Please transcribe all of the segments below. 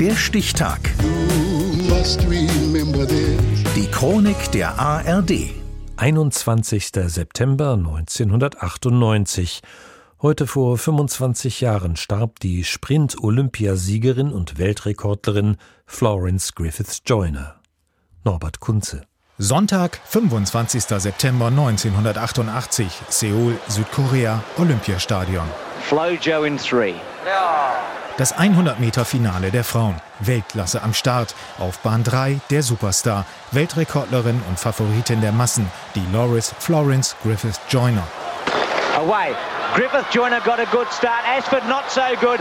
Der Stichtag. Die Chronik der ARD. 21. September 1998. Heute vor 25 Jahren starb die Sprint-Olympiasiegerin und Weltrekordlerin Florence Griffiths Joyner. Norbert Kunze. Sonntag, 25. September 1988, Seoul, Südkorea, Olympiastadion. Flo Joe in three. Das 100-Meter-Finale der Frauen. Weltklasse am Start. Auf Bahn 3 der Superstar. Weltrekordlerin und Favoritin der Massen, die Loris Florence Griffith Joyner. Away. Griffith Joyner got a good start. Ashford not so good.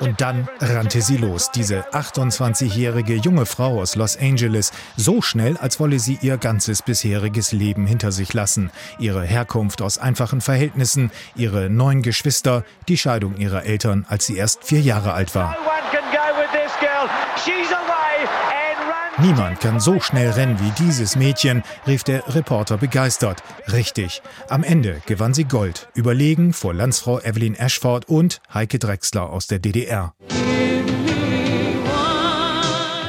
Und dann rannte sie los, diese 28-jährige junge Frau aus Los Angeles, so schnell, als wolle sie ihr ganzes bisheriges Leben hinter sich lassen. Ihre Herkunft aus einfachen Verhältnissen, ihre neun Geschwister, die Scheidung ihrer Eltern, als sie erst vier Jahre alt war. No Niemand kann so schnell rennen wie dieses Mädchen, rief der Reporter begeistert. Richtig. Am Ende gewann sie Gold, überlegen vor Landsfrau Evelyn Ashford und Heike Drexler aus der DDR.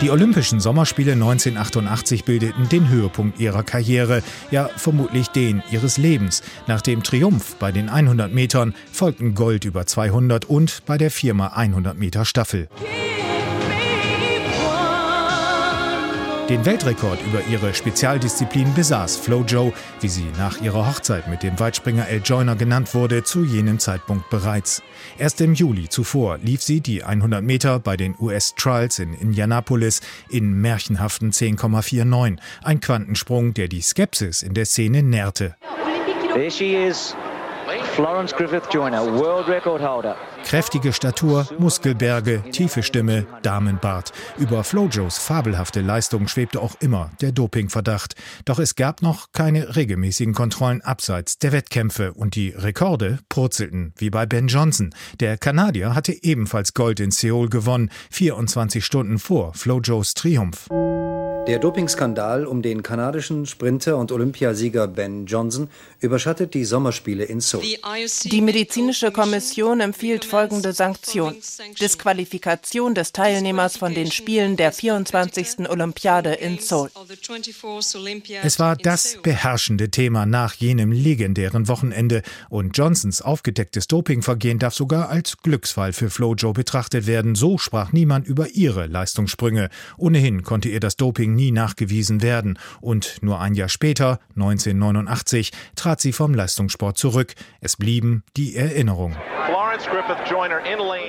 Die Olympischen Sommerspiele 1988 bildeten den Höhepunkt ihrer Karriere, ja vermutlich den ihres Lebens. Nach dem Triumph bei den 100 Metern folgten Gold über 200 und bei der Firma 100 Meter Staffel. Den Weltrekord über ihre Spezialdisziplin besaß Flo Jo, wie sie nach ihrer Hochzeit mit dem Weitspringer El Joyner genannt wurde, zu jenem Zeitpunkt bereits. Erst im Juli zuvor lief sie die 100 Meter bei den US Trials in Indianapolis in märchenhaften 10,49. Ein Quantensprung, der die Skepsis in der Szene nährte. There she is. Florence Griffith Joyner, world record holder. Kräftige Statur, Muskelberge, tiefe Stimme, Damenbart. Über Flojos fabelhafte Leistung schwebte auch immer der Dopingverdacht. Doch es gab noch keine regelmäßigen Kontrollen abseits der Wettkämpfe und die Rekorde purzelten, wie bei Ben Johnson. Der Kanadier hatte ebenfalls Gold in Seoul gewonnen, 24 Stunden vor Flojos Triumph. Der Dopingskandal um den kanadischen Sprinter und Olympiasieger Ben Johnson überschattet die Sommerspiele in Seoul. Die medizinische Kommission empfiehlt folgende Sanktion. Disqualifikation des Teilnehmers von den Spielen der 24. Olympiade in Seoul. Es war das beherrschende Thema nach jenem legendären Wochenende und Johnsons aufgedecktes Dopingvergehen darf sogar als Glücksfall für Flojo betrachtet werden. So sprach niemand über ihre Leistungssprünge. Ohnehin konnte ihr das Doping nie nachgewiesen werden und nur ein Jahr später, 1989, trat sie vom Leistungssport zurück. Es blieben die Erinnerungen.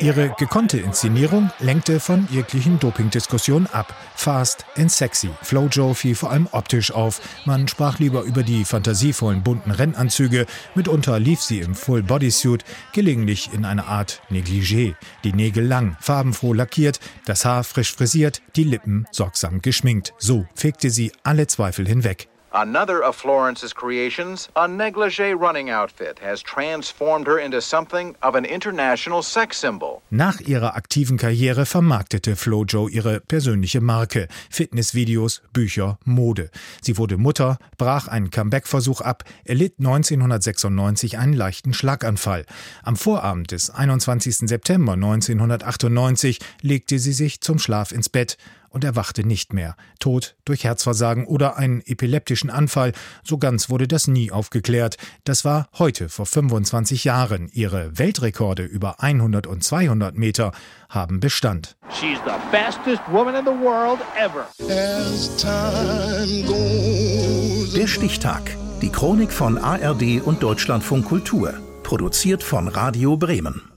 Ihre gekonnte Inszenierung lenkte von jeglichen Dopingdiskussionen ab. Fast and sexy. Flojo fiel vor allem optisch auf. Man sprach lieber über die fantasievollen bunten Rennanzüge. Mitunter lief sie im Full Bodysuit, gelegentlich in einer Art Negligé. Die Nägel lang, farbenfroh lackiert, das Haar frisch frisiert, die Lippen sorgsam geschminkt. So fegte sie alle Zweifel hinweg. Another of Florence's creations, a negligee running outfit, has transformed her into something of an international sex symbol. Nach ihrer aktiven Karriere vermarktete Flojo ihre persönliche Marke, Fitnessvideos, Bücher, Mode. Sie wurde Mutter, brach einen Comeback-Versuch ab, erlitt 1996 einen leichten Schlaganfall. Am Vorabend des 21. September 1998 legte sie sich zum Schlaf ins Bett und erwachte nicht mehr. Tod durch Herzversagen oder einen epileptischen Anfall, so ganz wurde das nie aufgeklärt. Das war heute vor 25 Jahren. Ihre Weltrekorde über 100 und 200 Meter haben Bestand. She's the fastest woman in the world ever. Der Stichtag. Die Chronik von ARD und Deutschlandfunk Kultur. Produziert von Radio Bremen.